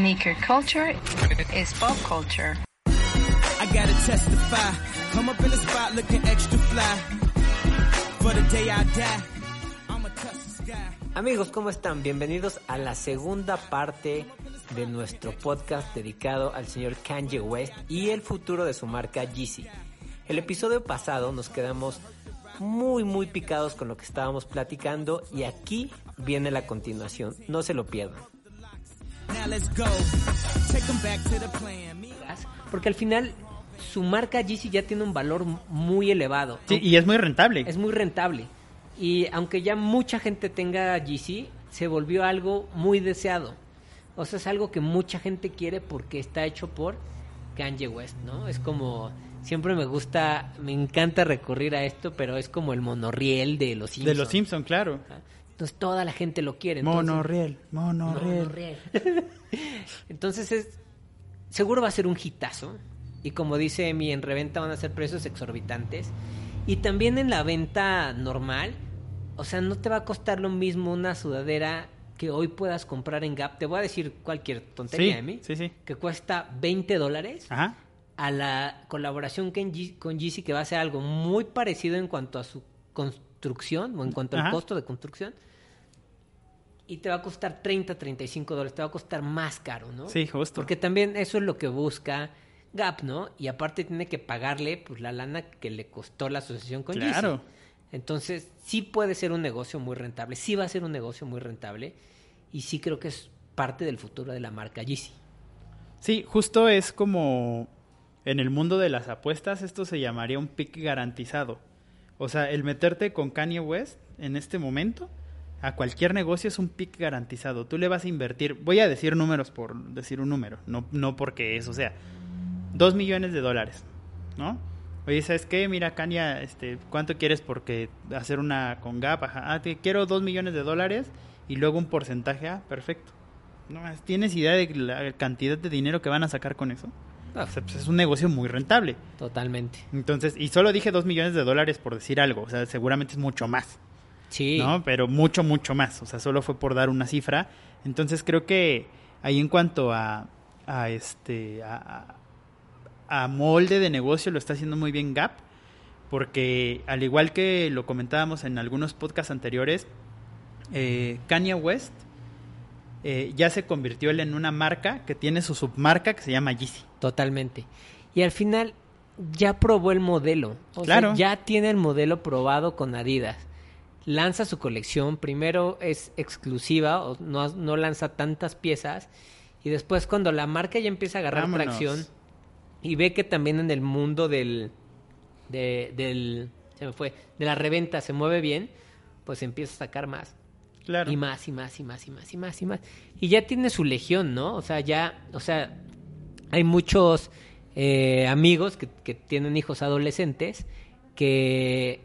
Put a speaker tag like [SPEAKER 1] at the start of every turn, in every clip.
[SPEAKER 1] Sneaker culture is pop culture.
[SPEAKER 2] I gotta testify. Come up in the spot looking extra fly. For the day I die, I'ma touch the sky.
[SPEAKER 3] Amigos, ¿cómo están? Bienvenidos a la segunda parte de nuestro podcast dedicado al señor Kanye West y el futuro de su marca Yeezy. El episodio pasado nos quedamos muy muy picados con lo que estábamos platicando y aquí viene la continuación, no se lo pierdan. Porque al final su marca Yeezy ya tiene un valor muy elevado.
[SPEAKER 4] Sí, y es muy rentable.
[SPEAKER 3] Es muy rentable. Y aunque ya mucha gente tenga Yeezy, se volvió algo muy deseado. O sea, es algo que mucha gente quiere porque está hecho por Kanye West, ¿no? Es como siempre me gusta, me encanta recurrir a esto, pero es como el monorriel de los Simpsons.
[SPEAKER 4] de los Simpson, claro.
[SPEAKER 3] Entonces toda la gente lo quiere. entonces-
[SPEAKER 4] Monorriel, monorriel.
[SPEAKER 3] Monorriel. Entonces es seguro va a ser un hitazo y como dice Emi en reventa van a ser precios exorbitantes y también en la venta normal, o sea, no te va a costar lo mismo una sudadera que hoy puedas comprar en Gap. Te voy a decir cualquier tontería,
[SPEAKER 4] Sí,
[SPEAKER 3] Emi,
[SPEAKER 4] sí, sí.
[SPEAKER 3] que cuesta 20 dólares
[SPEAKER 4] Ajá.
[SPEAKER 3] a la colaboración con Ye- con Yeezy que va a ser algo muy parecido en cuanto a su construcción o en cuanto al costo de construcción y te va a costar 30, 35 dólares, te va a costar más caro, ¿no?
[SPEAKER 4] Sí, justo.
[SPEAKER 3] Porque también eso es lo que busca Gap, ¿no? Y aparte tiene que pagarle pues la lana que le costó la asociación con Yeezy.
[SPEAKER 4] Claro.
[SPEAKER 3] Entonces, sí puede ser un negocio muy rentable, sí va a ser un negocio muy rentable y sí creo que es parte del futuro de la marca Yeezy.
[SPEAKER 4] Sí, justo es como en el mundo de las apuestas esto se llamaría un pick garantizado. O sea, el meterte con Kanye West en este momento a cualquier negocio es un pick garantizado. Tú le vas a invertir, voy a decir números por decir un número, no, no porque eso sea, dos millones de dólares, ¿no? Oye, ¿sabes qué? Mira, Kanye, este, ¿cuánto quieres porque hacer una con Gap? Ajá, ah, te quiero dos millones de dólares y luego un porcentaje, ah, perfecto. No, ¿Tienes idea de la cantidad de dinero que van a sacar con eso?
[SPEAKER 3] Ah.
[SPEAKER 4] O sea, pues es un negocio muy rentable.
[SPEAKER 3] Totalmente.
[SPEAKER 4] Entonces, y solo dije dos millones de dólares por decir algo, o sea, seguramente es mucho más,
[SPEAKER 3] Sí.
[SPEAKER 4] ¿no? Pero mucho, mucho más, o sea, solo fue por dar una cifra. Entonces, creo que ahí en cuanto a, a este, a, molde de negocio lo está haciendo muy bien Gap, porque al igual que lo comentábamos en algunos podcasts anteriores, eh, Kanye West eh, ya se convirtió él en una marca que tiene su submarca que se llama Yeezy.
[SPEAKER 3] Totalmente. Y al final ya probó el modelo. O sea,
[SPEAKER 4] Claro.
[SPEAKER 3] ya tiene el modelo probado con Adidas. Lanza su colección. Primero es exclusiva, o no, no lanza tantas piezas. Y después cuando la marca ya empieza a agarrar
[SPEAKER 4] Vámonos.
[SPEAKER 3] tracción y ve que también en el mundo del, de, del, se me fue, de la reventa se mueve bien, pues empieza a sacar más.
[SPEAKER 4] Claro.
[SPEAKER 3] Y más, y más, y más, y más, y más, y más. Y ya tiene su legión, ¿no? O sea, ya, o sea, hay muchos eh, amigos que, que tienen hijos adolescentes que,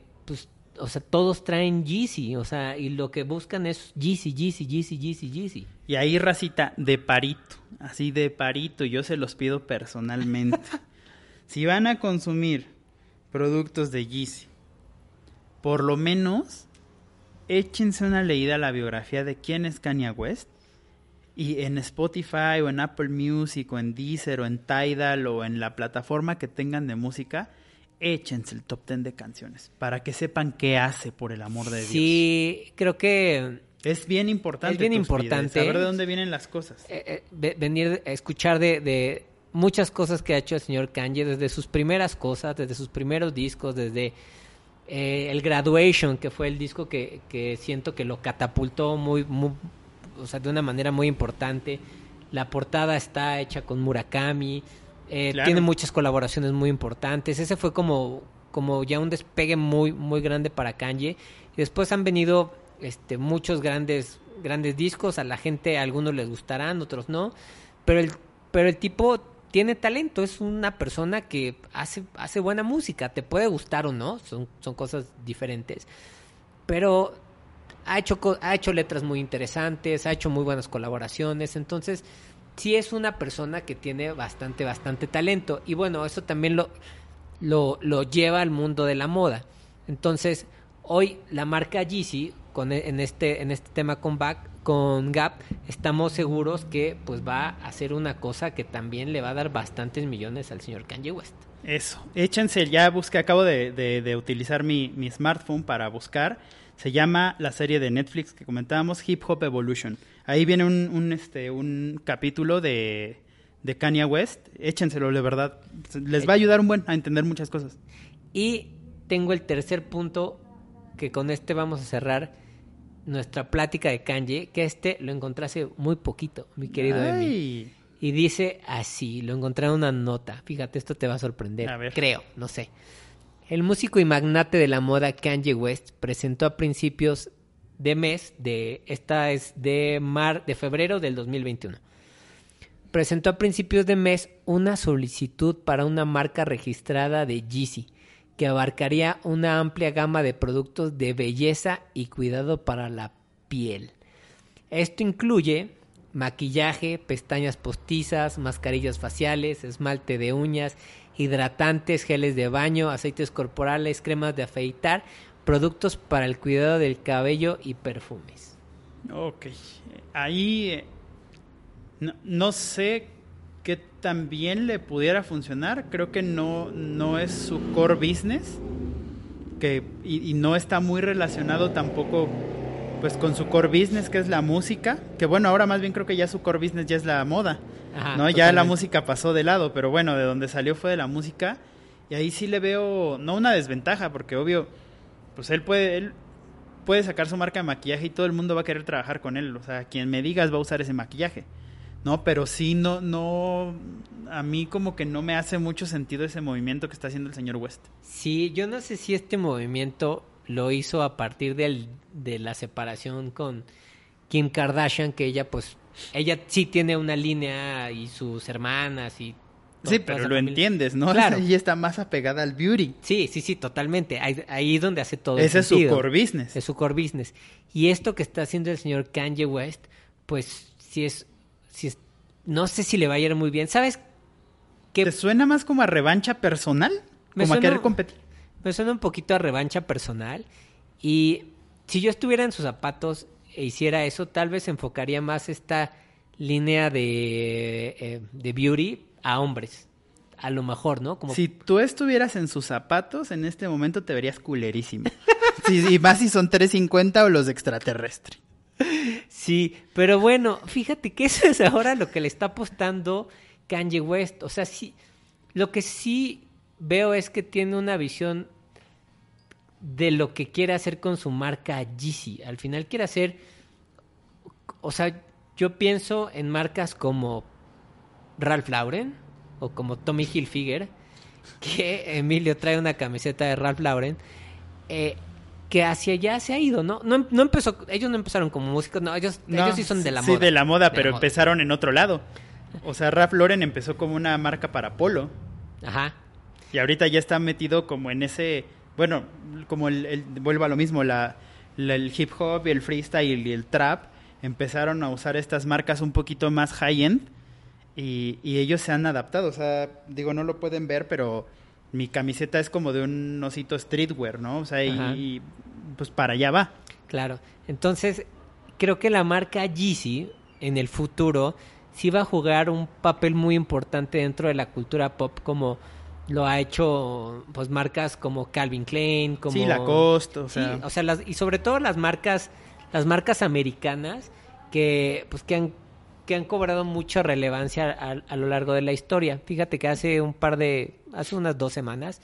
[SPEAKER 3] o sea, todos traen Yeezy, o sea, y lo que buscan es Yeezy, Yeezy, Yeezy, Yeezy, Yeezy.
[SPEAKER 4] Y ahí, racita, de parito, así de parito, yo se los pido personalmente. si van a consumir productos de Yeezy, por lo menos échense una leída a la biografía de quién es Kanye West. Y en Spotify o en Apple Music o en Deezer o en Tidal o en la plataforma que tengan de música, échense el top 10 de canciones para que sepan qué hace por el amor de Dios.
[SPEAKER 3] Sí, creo que
[SPEAKER 4] Es bien importante.
[SPEAKER 3] Es bien importante.
[SPEAKER 4] Saber de dónde vienen las cosas.
[SPEAKER 3] eh, eh, ve- venir a escuchar de, de muchas cosas que ha hecho el señor Kanye, desde sus primeras cosas, desde sus primeros discos, desde eh, el Graduation, que fue el disco que, que siento que lo catapultó muy, muy, o sea, de una manera muy importante. La portada está hecha con Murakami, eh,
[SPEAKER 4] Claro.
[SPEAKER 3] tiene muchas colaboraciones muy importantes. Ese fue como, como ya un despegue muy, muy grande para Kanye. Y después han venido este, muchos grandes, grandes discos. A la gente, a algunos les gustarán, otros no. Pero el pero el tipo tiene talento, es una persona que hace, hace buena música, te puede gustar o no, son, son cosas diferentes, pero ha hecho, ha hecho letras muy interesantes, ha hecho muy buenas colaboraciones, entonces sí es una persona que tiene bastante, bastante talento. Y bueno, eso también lo, lo, lo lleva al mundo de la moda. Entonces, hoy la marca Yeezy, con, e- en, este, en este tema con, Back, con Gap, estamos seguros que pues va a hacer una cosa que también le va a dar bastantes millones al señor Kanye West.
[SPEAKER 4] Eso, échense, ya busqué, acabo de, de- de utilizar mi, mi smartphone para buscar. Se llama la serie de Netflix que comentábamos, Hip Hop Evolution. Ahí viene un, un, este, un capítulo de, de Kanye West. Échenselo, de verdad. Les va a ayudar un buen a entender muchas cosas.
[SPEAKER 3] Y tengo el tercer punto que con este vamos a cerrar nuestra plática de Kanye, que este lo encontré hace muy poquito, mi querido Emi. Y dice así, lo encontré en una nota. Fíjate, esto te va a sorprender.
[SPEAKER 4] A ver.
[SPEAKER 3] Creo, no sé. El músico y magnate de la moda Kanye West presentó a principios de mes de esta es de mar de febrero del 2021. Presentó a principios de mes una solicitud para una marca registrada de Yeezy que abarcaría una amplia gama de productos de belleza y cuidado para la piel. Esto incluye maquillaje, pestañas postizas, mascarillas faciales, esmalte de uñas, hidratantes, geles de baño, aceites corporales, cremas de afeitar, productos para el cuidado del cabello y perfumes.
[SPEAKER 4] ok. Ahí eh, no, no sé qué tan bien le pudiera funcionar. Creo que no, no es su core business. Que, y, y no está muy relacionado tampoco pues con su core business que es la música. Que bueno, ahora más bien creo que ya su core business ya es la moda.
[SPEAKER 3] Ajá,
[SPEAKER 4] ¿no? Ya la música pasó de lado, pero bueno, de donde salió fue de la música. Y ahí sí le veo, no una desventaja, porque obvio, pues él puede, él puede sacar su marca de maquillaje y todo el mundo va a querer trabajar con él. O sea, quien me digas va a usar ese maquillaje. No, pero sí, no, no, a mí como que no me hace mucho sentido ese movimiento que está haciendo el señor West.
[SPEAKER 3] Sí, yo no sé si este movimiento lo hizo a partir del, de la separación con Kim Kardashian, que ella pues, ella sí tiene una línea y sus hermanas y...
[SPEAKER 4] Sí, pero
[SPEAKER 3] esa
[SPEAKER 4] lo
[SPEAKER 3] familia.
[SPEAKER 4] entiendes, ¿no?
[SPEAKER 3] Claro.
[SPEAKER 4] Ella está más apegada al beauty.
[SPEAKER 3] Sí, sí, sí, totalmente. Ahí, ahí es donde hace todo el
[SPEAKER 4] Ese es su
[SPEAKER 3] sentido.
[SPEAKER 4] core business.
[SPEAKER 3] Es su core business. Y esto que está haciendo el señor Kanye West, pues sí es, sí es, no sé si le va a ir muy bien. ¿Sabes qué?
[SPEAKER 4] ¿Te suena más como a revancha personal?
[SPEAKER 3] Me
[SPEAKER 4] Como a querer competir.
[SPEAKER 3] Me suena un poquito a revancha personal. Y si yo estuviera en sus zapatos e hiciera eso, tal vez enfocaría más esta línea de, eh, de beauty a hombres. A lo mejor, ¿no? Como
[SPEAKER 4] Si tú estuvieras en sus zapatos, en este momento te verías culerísimo. sí, y más si son 350 o los de extraterrestre.
[SPEAKER 3] Sí, pero bueno, fíjate que eso es ahora lo que le está apostando Kanye West. O sea, sí, lo que sí veo es que tiene una visión de lo que quiere hacer con su marca Yeezy. Al final quiere hacer, o sea, yo pienso en marcas como Ralph Lauren o como Tommy Hilfiger, que Emilio trae una camiseta de Ralph Lauren. eh, que hacia allá se ha ido, ¿no? No, no empezó, ellos no empezaron como músicos, no, ellos,
[SPEAKER 4] No,
[SPEAKER 3] ellos sí son de la
[SPEAKER 4] sí,
[SPEAKER 3] moda.
[SPEAKER 4] de la moda,
[SPEAKER 3] de
[SPEAKER 4] pero
[SPEAKER 3] moda.
[SPEAKER 4] empezaron en otro lado. O sea, Ralph Lauren empezó como una marca para polo.
[SPEAKER 3] Ajá.
[SPEAKER 4] Y ahorita ya está metido como en ese. Bueno, como el. el- vuelvo a lo mismo, la, la- el hip hop y el freestyle y el trap empezaron a usar estas marcas un poquito más high-end. Y, y ellos se han adaptado. O sea, digo, no lo pueden ver, pero mi camiseta es como de un osito streetwear, ¿no? O sea, y, pues para allá va.
[SPEAKER 3] Claro. Entonces, creo que la marca Yeezy en el futuro sí va a jugar un papel muy importante dentro de la cultura pop como lo ha hecho pues marcas como Calvin Klein, como
[SPEAKER 4] Sí, Lacoste, o
[SPEAKER 3] Sí,
[SPEAKER 4] sea.
[SPEAKER 3] o sea, las, y sobre todo las marcas las marcas americanas que pues que han que han cobrado mucha relevancia a, a lo largo de la historia. Fíjate que hace un par de hace unas dos semanas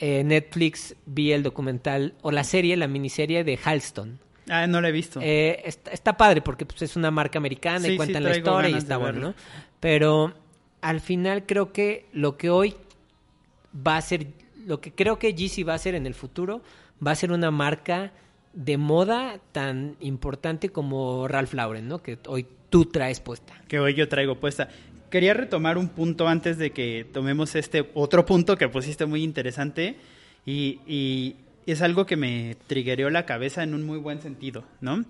[SPEAKER 3] eh, Netflix vi el documental o la serie, la miniserie de Halston.
[SPEAKER 4] Ah, no lo he visto.
[SPEAKER 3] Eh, está, está padre porque pues, es una marca americana
[SPEAKER 4] Sí,
[SPEAKER 3] y cuentan
[SPEAKER 4] sí,
[SPEAKER 3] la historia y está bueno. ¿no? Pero al final creo que lo que hoy va a ser, lo que creo que Yeezy va a ser en el futuro, va a ser una marca de moda tan importante como Ralph Lauren, ¿no? Que hoy tú traes puesta.
[SPEAKER 4] que hoy yo traigo puesta. quería retomar un punto antes de que tomemos este otro punto que pusiste muy interesante y, y es algo que me trigueó la cabeza en un muy buen sentido, ¿no?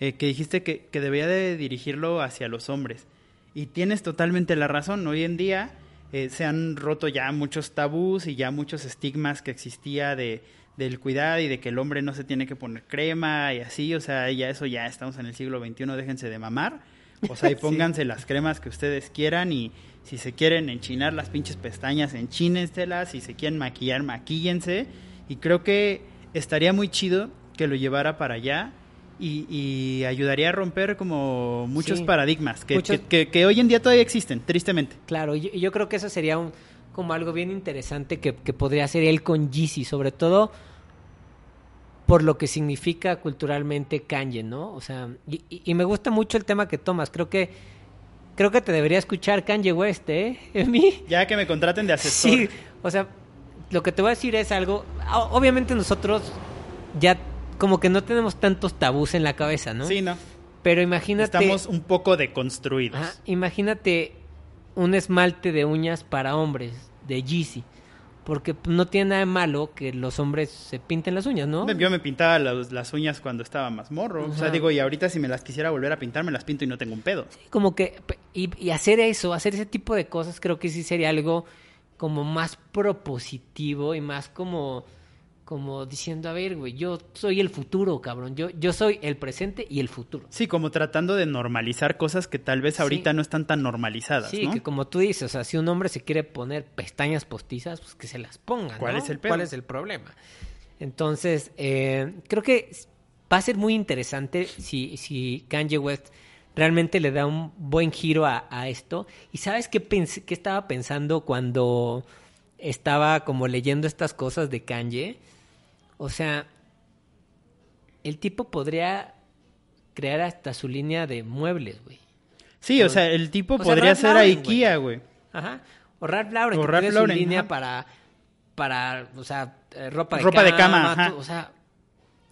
[SPEAKER 4] Eh, que dijiste que, que debía de dirigirlo hacia los hombres. Y tienes totalmente la razón. Hoy en día eh, se han roto ya muchos tabús y ya muchos estigmas que existía de, del cuidado y de que el hombre no se tiene que poner crema y así. O sea, ya eso ya estamos en el siglo XXI, déjense de mamar. O sea, y pónganse las cremas que ustedes quieran y si se quieren enchinar las pinches pestañas, enchínenselas. Si se quieren maquillar, maquíllense. Y creo que estaría muy chido que lo llevara para allá y, y ayudaría a romper como muchos
[SPEAKER 3] Sí.
[SPEAKER 4] paradigmas que,
[SPEAKER 3] Muchos-
[SPEAKER 4] que, que- que hoy en día todavía existen, tristemente.
[SPEAKER 3] Claro, yo, yo creo que eso sería un, como algo bien interesante que, que podría hacer él con Yeezy, sobre todo por lo que significa culturalmente Kanye, ¿no? O sea, y, y- me gusta mucho el tema que tomas. Creo que creo que te debería escuchar Kanye West, ¿eh? Emi?
[SPEAKER 4] Ya que me contraten de asesor.
[SPEAKER 3] Sí, o sea, lo que te voy a decir es algo. Obviamente nosotros ya como que no tenemos tantos tabús en la cabeza, ¿no?
[SPEAKER 4] Sí, no.
[SPEAKER 3] Pero imagínate.
[SPEAKER 4] Estamos un poco deconstruidos.
[SPEAKER 3] Ajá, imagínate un esmalte de uñas para hombres de Yeezy. Porque no tiene nada de malo que los hombres se pinten las uñas, ¿no?
[SPEAKER 4] Yo me pintaba las, las uñas cuando estaba más morro. O sea, digo, y ahorita si me las quisiera volver a pintar, me las pinto y no tengo un pedo.
[SPEAKER 3] Como que, y, y hacer eso, hacer ese tipo de cosas, creo que sí sería algo como más propositivo y más como, como diciendo, a ver, güey, yo soy el futuro, cabrón. Yo, yo soy el presente y el futuro.
[SPEAKER 4] Sí, como tratando de normalizar cosas que tal vez
[SPEAKER 3] Sí.
[SPEAKER 4] ahorita no están tan normalizadas,
[SPEAKER 3] Sí,
[SPEAKER 4] ¿no?
[SPEAKER 3] que como tú dices, o sea, si un hombre se quiere poner pestañas postizas, pues que se las ponga.
[SPEAKER 4] ¿Cuál
[SPEAKER 3] ¿no?
[SPEAKER 4] es el pedo?
[SPEAKER 3] ¿Cuál es el problema? Entonces, eh, creo que va a ser muy interesante si, si Kanye West realmente le da un buen giro a, a esto. ¿Y sabes qué, pensé, qué estaba pensando cuando estaba como leyendo estas cosas de Kanye? O sea, el tipo podría crear hasta su línea de muebles, güey.
[SPEAKER 4] Sí, o sea, el tipo podría ser
[SPEAKER 3] Lauren,
[SPEAKER 4] IKEA, güey.
[SPEAKER 3] Ajá. O Ralph Lauren,
[SPEAKER 4] O
[SPEAKER 3] que
[SPEAKER 4] Ralph
[SPEAKER 3] tiene
[SPEAKER 4] Lauren,
[SPEAKER 3] su línea
[SPEAKER 4] ajá.
[SPEAKER 3] para, para, o sea, eh, ropa de
[SPEAKER 4] Ropa de
[SPEAKER 3] cama.
[SPEAKER 4] cama, ajá.
[SPEAKER 3] o sea,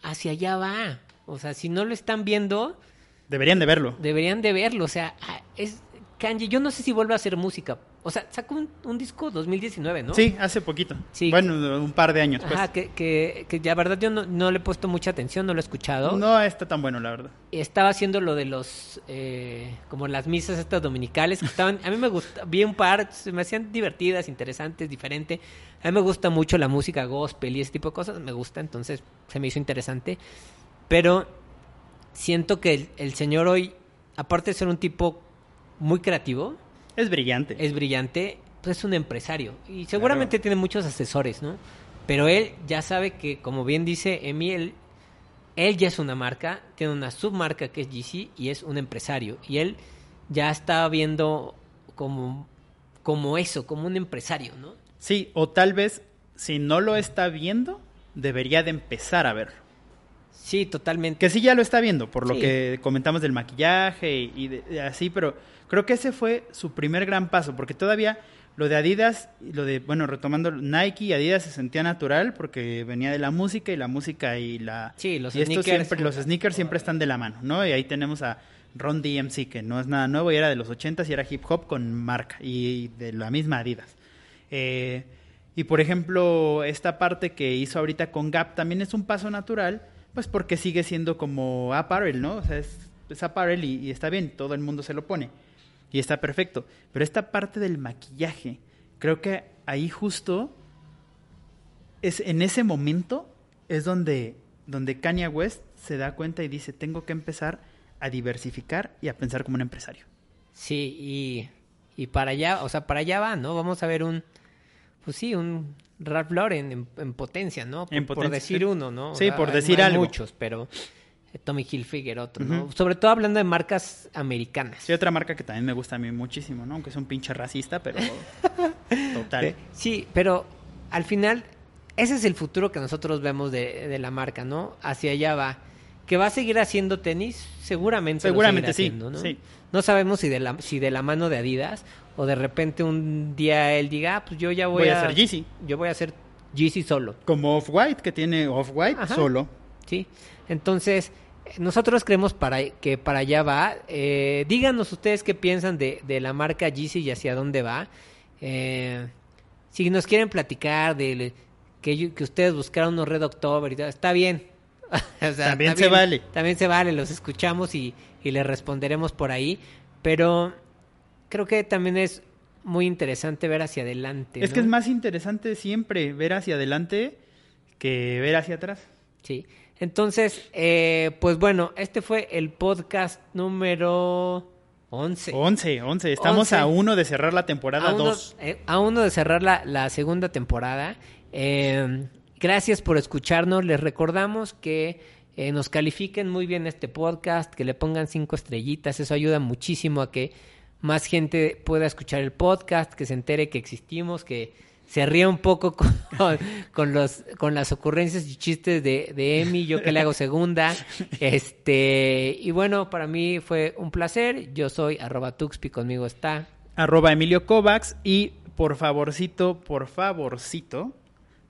[SPEAKER 3] hacia allá va. O sea, si no lo están viendo,
[SPEAKER 4] Deberían de verlo.
[SPEAKER 3] deberían de verlo. O sea, ah, es Kanye. Yo no sé si vuelve a hacer música. O sea, sacó un, un disco 2019, ¿no?
[SPEAKER 4] Sí, hace poquito.
[SPEAKER 3] Sí.
[SPEAKER 4] Bueno, un par de años, pues.
[SPEAKER 3] Ajá, que, que, que la verdad yo no, no le he puesto mucha atención, no lo he escuchado.
[SPEAKER 4] No está tan bueno, la verdad.
[SPEAKER 3] estaba haciendo lo de los eh, como las misas estas dominicales que estaban a mí me gusta vi un par se me hacían divertidas interesantes diferente a mí me gusta mucho la música gospel y ese tipo de cosas me gusta entonces se me hizo interesante pero siento que el, el señor hoy aparte de ser un tipo muy creativo
[SPEAKER 4] Es brillante.
[SPEAKER 3] es brillante pues es un empresario y seguramente tiene muchos asesores no pero él ya sabe que como bien dice Emi él él ya es una marca, tiene una submarca que es GC y es un empresario. Y él ya está viendo como, como eso, como un empresario, ¿no?
[SPEAKER 4] Sí, o tal vez, si no lo está viendo, debería de empezar a verlo.
[SPEAKER 3] Sí, totalmente.
[SPEAKER 4] Que sí ya lo está viendo, por lo
[SPEAKER 3] Sí.
[SPEAKER 4] que comentamos del maquillaje y, y de- de así, pero creo que ese fue su primer gran paso, porque todavía lo de Adidas, y lo de, bueno, retomando Nike y Adidas se sentía natural porque venía de la música y la música y la...
[SPEAKER 3] Sí, los
[SPEAKER 4] y
[SPEAKER 3] sneakers.
[SPEAKER 4] siempre, los sneakers siempre están de la mano, ¿no? Y ahí tenemos a Ron DMC, que no es nada nuevo y era de los 80s y era hip hop con marca y de la misma Adidas. Eh, y por ejemplo, esta parte que hizo ahorita con Gap también es un paso natural, pues porque sigue siendo como apparel, ¿no? O sea, es, es apparel y, y está bien, todo el mundo se lo pone. Y está perfecto. Pero esta parte del maquillaje, creo que ahí justo es en ese momento es donde, donde Kanye West se da cuenta y dice, tengo que empezar a diversificar y a pensar como un empresario.
[SPEAKER 3] Sí, y, y para allá, o sea, para allá va, ¿no? Vamos a ver un, pues sí, un Ralph Lauren en, en potencia, ¿no? Por,
[SPEAKER 4] En
[SPEAKER 3] por
[SPEAKER 4] potencia,
[SPEAKER 3] decir
[SPEAKER 4] sí.
[SPEAKER 3] uno, ¿no? O
[SPEAKER 4] Sí, por decir
[SPEAKER 3] hay
[SPEAKER 4] algo.
[SPEAKER 3] muchos, pero Tommy Hilfiger otro, ¿no? Sobre todo hablando de marcas americanas.
[SPEAKER 4] Sí, otra marca que también me gusta a mí muchísimo, ¿no? Aunque es un pinche racista, pero total.
[SPEAKER 3] Eh, Sí, pero al final ese es el futuro que nosotros vemos de, de la marca, ¿no? Hacia allá va. Que va a seguir haciendo tenis, seguramente.
[SPEAKER 4] Seguramente sí,
[SPEAKER 3] haciendo, ¿no?
[SPEAKER 4] sí.
[SPEAKER 3] No sabemos si de la si de la mano de Adidas o de repente un día él diga, ah, pues yo ya voy,
[SPEAKER 4] Voy a hacer Yeezy.
[SPEAKER 3] Yo voy a hacer Yeezy solo.
[SPEAKER 4] Como Off-White, que tiene Off-White solo.
[SPEAKER 3] ¿sí? Entonces, nosotros creemos para, que para allá va. Eh, díganos ustedes qué piensan de, de la marca Yeezy y hacia dónde va. Eh, si nos quieren platicar de que, yo- que ustedes buscaron unos Red October y todo, está bien. O sea,
[SPEAKER 4] También
[SPEAKER 3] está
[SPEAKER 4] se vale.
[SPEAKER 3] También se vale, los escuchamos y, y les responderemos por ahí. Pero creo que también es muy interesante ver hacia adelante.
[SPEAKER 4] Es que es más interesante siempre ver hacia adelante que ver hacia atrás.
[SPEAKER 3] Sí. Entonces, eh, pues bueno, este fue el podcast número 11.
[SPEAKER 4] 11, 11. Estamos
[SPEAKER 3] 11.
[SPEAKER 4] a uno de cerrar la temporada
[SPEAKER 3] a uno,
[SPEAKER 4] 2.
[SPEAKER 3] eh, a uno de cerrar la, la segunda temporada. Eh, gracias por escucharnos. Les recordamos que eh, nos califiquen muy bien este podcast, que le pongan cinco estrellitas. Eso ayuda muchísimo a que más gente pueda escuchar el podcast, que se entere que existimos, que se ría un poco con, con los, con las ocurrencias y chistes de, de Emi, yo que le hago segunda. Este, y bueno, para mí fue un placer. Yo soy arroba Tuxpi, conmigo está.
[SPEAKER 4] Arroba Emilio Kovacs. Y por favorcito, por favorcito,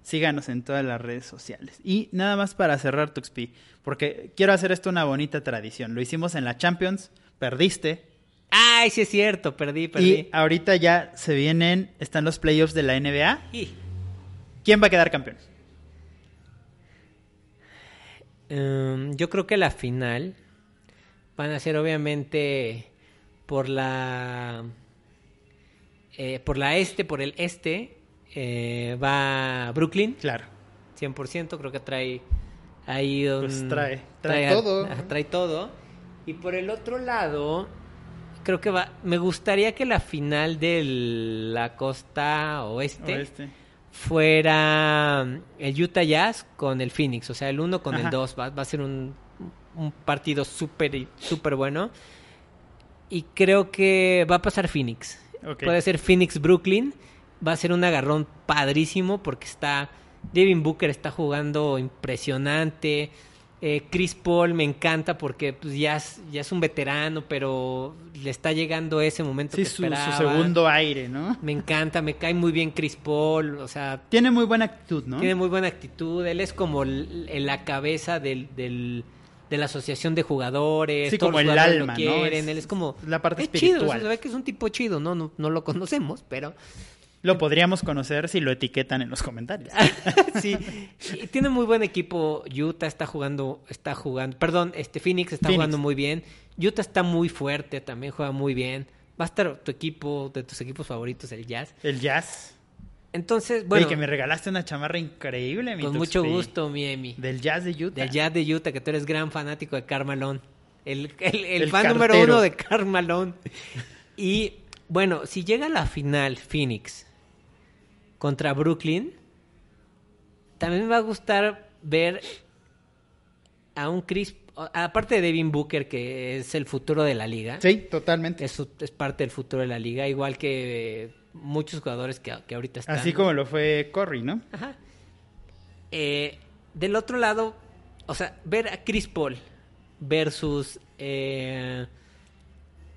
[SPEAKER 4] síganos en todas las redes sociales. Y nada más para cerrar Tuxpi, porque quiero hacer esto una bonita tradición. Lo hicimos en la Champions, perdiste.
[SPEAKER 3] Ay, sí es cierto, perdí, perdí.
[SPEAKER 4] Y ahorita ya se vienen, están los playoffs de la NBA. ¿Quién va a quedar campeón?
[SPEAKER 3] em, yo creo que la final van a ser obviamente por la eh, por la este, por el este eh, va Brooklyn,
[SPEAKER 4] Claro.
[SPEAKER 3] 100%, creo que trae ahí un-
[SPEAKER 4] Pues trae- trae todo.
[SPEAKER 3] trae todo. Y por el otro lado, creo que va me gustaría que la final de la costa oeste
[SPEAKER 4] Oeste.
[SPEAKER 3] fuera mm, el Utah Jazz con el Phoenix, o sea, el 1 con el. 2, va, va a ser un, un partido súper súper bueno. Y creo que va a pasar Phoenix. Puede ser Phoenix Brooklyn, va a ser un agarrón padrísimo porque está Devin Booker está jugando impresionante. Eh, Chris Paul me encanta porque pues, ya, es, ya es un veterano, pero le está llegando ese momento
[SPEAKER 4] Sí,
[SPEAKER 3] que
[SPEAKER 4] su, segundo aire, ¿no?
[SPEAKER 3] Me encanta, me cae muy bien Chris Paul, o sea,
[SPEAKER 4] Tiene muy buena actitud, ¿no?
[SPEAKER 3] tiene muy buena actitud. Él es como el- el- la cabeza del, del- de la asociación de jugadores.
[SPEAKER 4] Sí,
[SPEAKER 3] todos
[SPEAKER 4] como
[SPEAKER 3] los
[SPEAKER 4] el alma,
[SPEAKER 3] lo
[SPEAKER 4] ¿no? Es-
[SPEAKER 3] Él es como.
[SPEAKER 4] la parte
[SPEAKER 3] es chido,
[SPEAKER 4] espiritual.
[SPEAKER 3] se ve que es un tipo chido, ¿no? No, no lo conocemos, pero.
[SPEAKER 4] Lo podríamos conocer si lo etiquetan en los comentarios.
[SPEAKER 3] sí. Y tiene muy buen equipo. Utah está jugando. Está jugando. Perdón, este Phoenix está
[SPEAKER 4] Phoenix.
[SPEAKER 3] jugando muy bien. Utah está muy fuerte, también juega muy bien. Va a estar tu equipo, de tus equipos favoritos, el Jazz.
[SPEAKER 4] El jazz.
[SPEAKER 3] Entonces,
[SPEAKER 4] Bueno,
[SPEAKER 3] bueno,
[SPEAKER 4] que me regalaste una chamarra increíble, mi
[SPEAKER 3] con mucho gusto, mi Emi.
[SPEAKER 4] Del jazz de Utah.
[SPEAKER 3] Del Jazz de Utah, que tú eres gran fanático de Carmalón. El, el, el
[SPEAKER 4] El
[SPEAKER 3] fan número uno de Carmalón. Y bueno, si llega a la final Phoenix contra Brooklyn, también me va a gustar ver a un Chris, aparte de Devin Booker, que es el futuro de la liga.
[SPEAKER 4] Sí, totalmente.
[SPEAKER 3] Es, es parte del futuro de la liga, igual que eh, muchos jugadores que, que ahorita están.
[SPEAKER 4] Así como lo fue Curry, ¿no?
[SPEAKER 3] Ajá. Eh, del otro lado, o sea, ver a Chris Paul versus eh,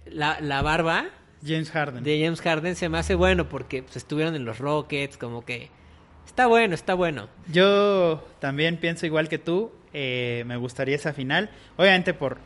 [SPEAKER 3] la, la barba
[SPEAKER 4] James Harden.
[SPEAKER 3] de James Harden se me hace bueno porque pues, estuvieron en los Rockets, como que está bueno, está bueno.
[SPEAKER 4] Yo también pienso igual que tú. eh, me gustaría esa final. Obviamente por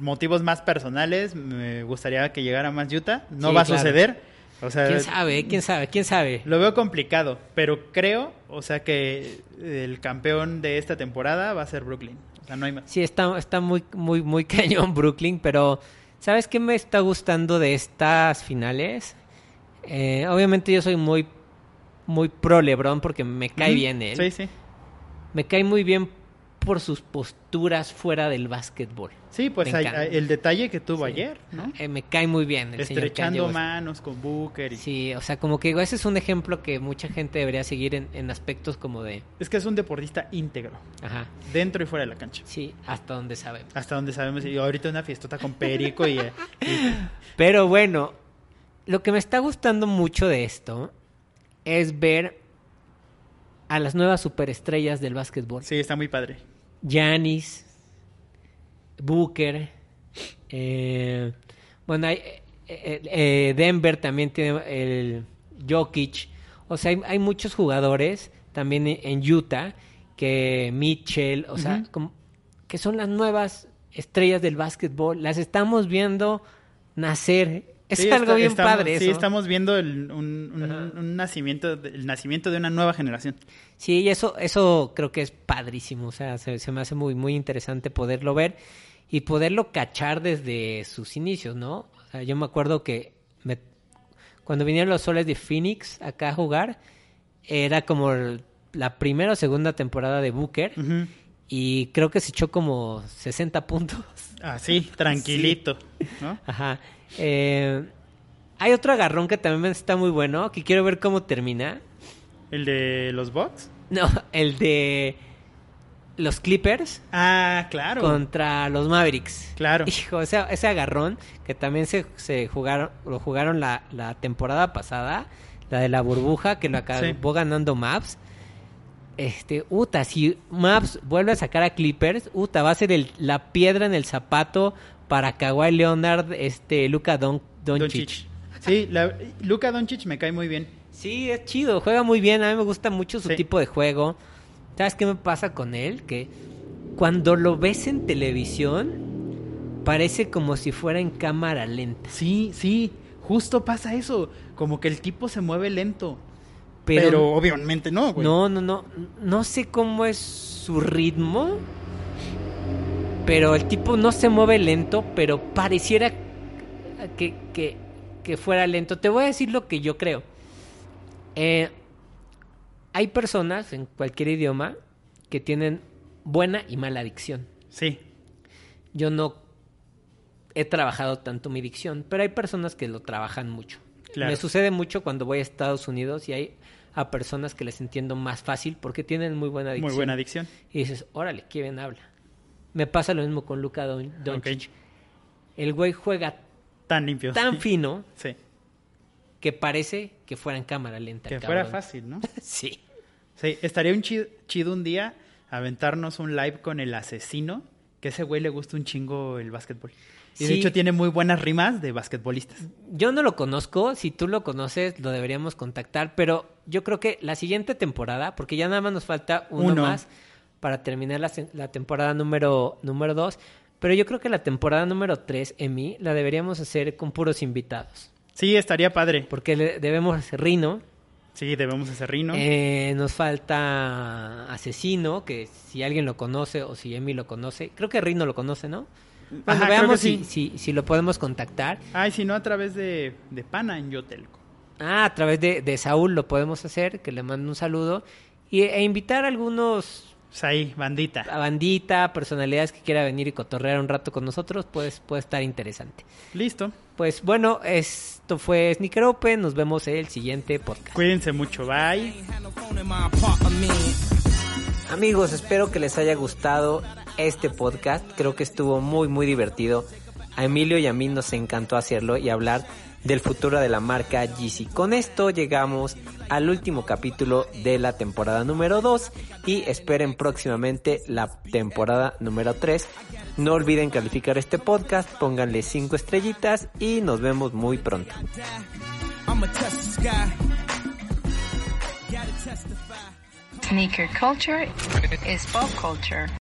[SPEAKER 4] motivos más personales, me gustaría que llegara más Utah. No
[SPEAKER 3] Sí,
[SPEAKER 4] va a
[SPEAKER 3] claro.
[SPEAKER 4] suceder. O sea,
[SPEAKER 3] ¿Quién sabe? ¿Quién sabe? ¿Quién sabe?
[SPEAKER 4] Lo veo complicado, pero creo, o sea, que el campeón de esta temporada va a ser Brooklyn. O sea, no hay más.
[SPEAKER 3] Sí, está, está muy, muy, muy cañón Brooklyn, pero ¿sabes qué me está gustando de estas finales? Eh, obviamente yo soy muy, muy pro LeBron porque me cae bien él.
[SPEAKER 4] Sí, sí.
[SPEAKER 3] Me cae muy bien por sus posturas fuera del básquetbol.
[SPEAKER 4] Sí, pues hay- el detalle que tuvo
[SPEAKER 3] Sí.
[SPEAKER 4] ayer, ¿no?
[SPEAKER 3] Eh, me cae muy bien el
[SPEAKER 4] Estrechando manos con Booker. y-
[SPEAKER 3] Sí, o sea, como que digo, ese es un ejemplo que mucha gente debería seguir en, en aspectos como de...
[SPEAKER 4] Es que es un deportista íntegro,
[SPEAKER 3] Ajá,
[SPEAKER 4] dentro y fuera de la cancha.
[SPEAKER 3] sí, hasta donde sabemos.
[SPEAKER 4] Hasta donde sabemos. Y ahorita una fiestota con Perico y, eh, y-
[SPEAKER 3] Pero bueno, lo que me está gustando mucho de esto es ver a las nuevas superestrellas del básquetbol.
[SPEAKER 4] Sí, está muy padre.
[SPEAKER 3] Giannis, Booker, eh, bueno, hay, eh, eh, Denver también tiene el Jokic, o sea, hay, hay muchos jugadores también en, en Utah que Mitchell, o sea, como que son las nuevas estrellas del básquetbol. Las estamos viendo nacer. Es
[SPEAKER 4] Sí,
[SPEAKER 3] algo
[SPEAKER 4] está-
[SPEAKER 3] bien
[SPEAKER 4] estamos-
[SPEAKER 3] padre
[SPEAKER 4] Sí,
[SPEAKER 3] eso.
[SPEAKER 4] estamos viendo el, un, un- un nacimiento, el nacimiento de una nueva generación.
[SPEAKER 3] Sí, y eso, eso creo que es padrísimo. O sea, se, se me hace muy, muy interesante poderlo ver y poderlo cachar desde sus inicios, ¿no? O sea, yo me acuerdo que me- cuando vinieron los soles de Phoenix acá a jugar, era como el- la primera o segunda temporada de Booker y creo que se echó como 60 puntos.
[SPEAKER 4] Así, tranquilito. ¿no?
[SPEAKER 3] Ajá. Eh, hay otro agarrón que también está muy bueno, que quiero ver cómo termina.
[SPEAKER 4] ¿El de los bots?
[SPEAKER 3] No, el de los Clippers.
[SPEAKER 4] Ah, claro.
[SPEAKER 3] contra los Mavericks.
[SPEAKER 4] Claro.
[SPEAKER 3] Hijo, ese, ese agarrón que también se, se jugaron, lo jugaron la, la temporada pasada, la de la burbuja, que lo acabó ganando Maps. Este, Uta, si Maps vuelve a sacar a Clippers, Uta va a ser el- la piedra en el zapato para Kawhi Leonard, este, Luka Don, Doncic.
[SPEAKER 4] Doncic. Sí, la, Luka Doncic me cae muy bien.
[SPEAKER 3] Sí, es chido, juega muy bien, a mí me gusta mucho su
[SPEAKER 4] Sí.
[SPEAKER 3] tipo de juego. ¿Sabes qué me pasa con él? Que cuando lo ves en televisión, parece como si fuera en cámara lenta.
[SPEAKER 4] Sí, sí, justo pasa eso. Como que el tipo se mueve lento.
[SPEAKER 3] Pero,
[SPEAKER 4] Pero, obviamente no, güey.
[SPEAKER 3] no, no, no, no sé cómo es su ritmo, pero el tipo no se mueve lento, pero pareciera que, que, que fuera lento. Te voy a decir lo que yo creo. Eh, hay personas en cualquier idioma que tienen buena y mala dicción.
[SPEAKER 4] Sí,
[SPEAKER 3] Yo no he trabajado tanto mi dicción, pero hay personas que lo trabajan mucho.
[SPEAKER 4] Claro.
[SPEAKER 3] Me sucede mucho cuando voy a Estados Unidos y hay a personas que les entiendo más fácil porque tienen muy buena dicción.
[SPEAKER 4] muy buena adicción.
[SPEAKER 3] Y dices, órale, qué bien habla. Me pasa lo mismo con Luka Don Doncic. El güey juega
[SPEAKER 4] Tan limpio.
[SPEAKER 3] tan fino
[SPEAKER 4] Sí.
[SPEAKER 3] que parece que fuera en cámara lenta.
[SPEAKER 4] Que fuera fácil, ¿no?
[SPEAKER 3] Sí.
[SPEAKER 4] Sí, estaría un chido, chido un día aventarnos un live con el asesino, que ese güey le gusta un chingo el básquetbol. Y de hecho tiene muy buenas rimas de basquetbolistas.
[SPEAKER 3] Yo no lo conozco, si tú lo conoces lo deberíamos contactar, pero yo creo que la siguiente temporada, porque ya nada más nos falta uno,
[SPEAKER 4] Uno.
[SPEAKER 3] más para terminar la, la temporada número número dos, pero yo creo que la temporada número tres, Emi, la deberíamos hacer con puros invitados,
[SPEAKER 4] Sí, estaría padre.
[SPEAKER 3] porque le- debemos hacer Rino,
[SPEAKER 4] Sí, debemos hacer Rino.
[SPEAKER 3] eh, nos falta Asesino, que si alguien lo conoce o si Emi lo conoce, creo que Rino lo conoce, ¿no? Bueno,
[SPEAKER 4] Ajá,
[SPEAKER 3] veamos
[SPEAKER 4] que
[SPEAKER 3] si,
[SPEAKER 4] sí.
[SPEAKER 3] si, si lo podemos contactar.
[SPEAKER 4] Ay, si no, a través de, de Pana en Yotelco.
[SPEAKER 3] Ah, a través de, de Saúl lo podemos hacer, que le mando un saludo. Y, e invitar a algunos,
[SPEAKER 4] Pues ahí, bandita.
[SPEAKER 3] a bandita, personalidades que quiera venir y cotorrear un rato con nosotros, pues puede estar interesante.
[SPEAKER 4] Listo.
[SPEAKER 3] Pues bueno, esto fue Sneaker Open, nos vemos en el siguiente podcast.
[SPEAKER 4] Cuídense mucho. Bye.
[SPEAKER 3] Amigos, espero que les haya gustado este podcast, creo que estuvo muy muy divertido. A Emilio y a mí nos encantó hacerlo y hablar del futuro de la marca Yeezy. Con esto llegamos al último capítulo de la temporada número 2 y esperen próximamente la temporada número 3. No olviden calificar este podcast, pónganle 5 estrellitas y nos vemos muy pronto.
[SPEAKER 1] Sneaker culture pop culture.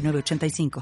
[SPEAKER 5] 906985.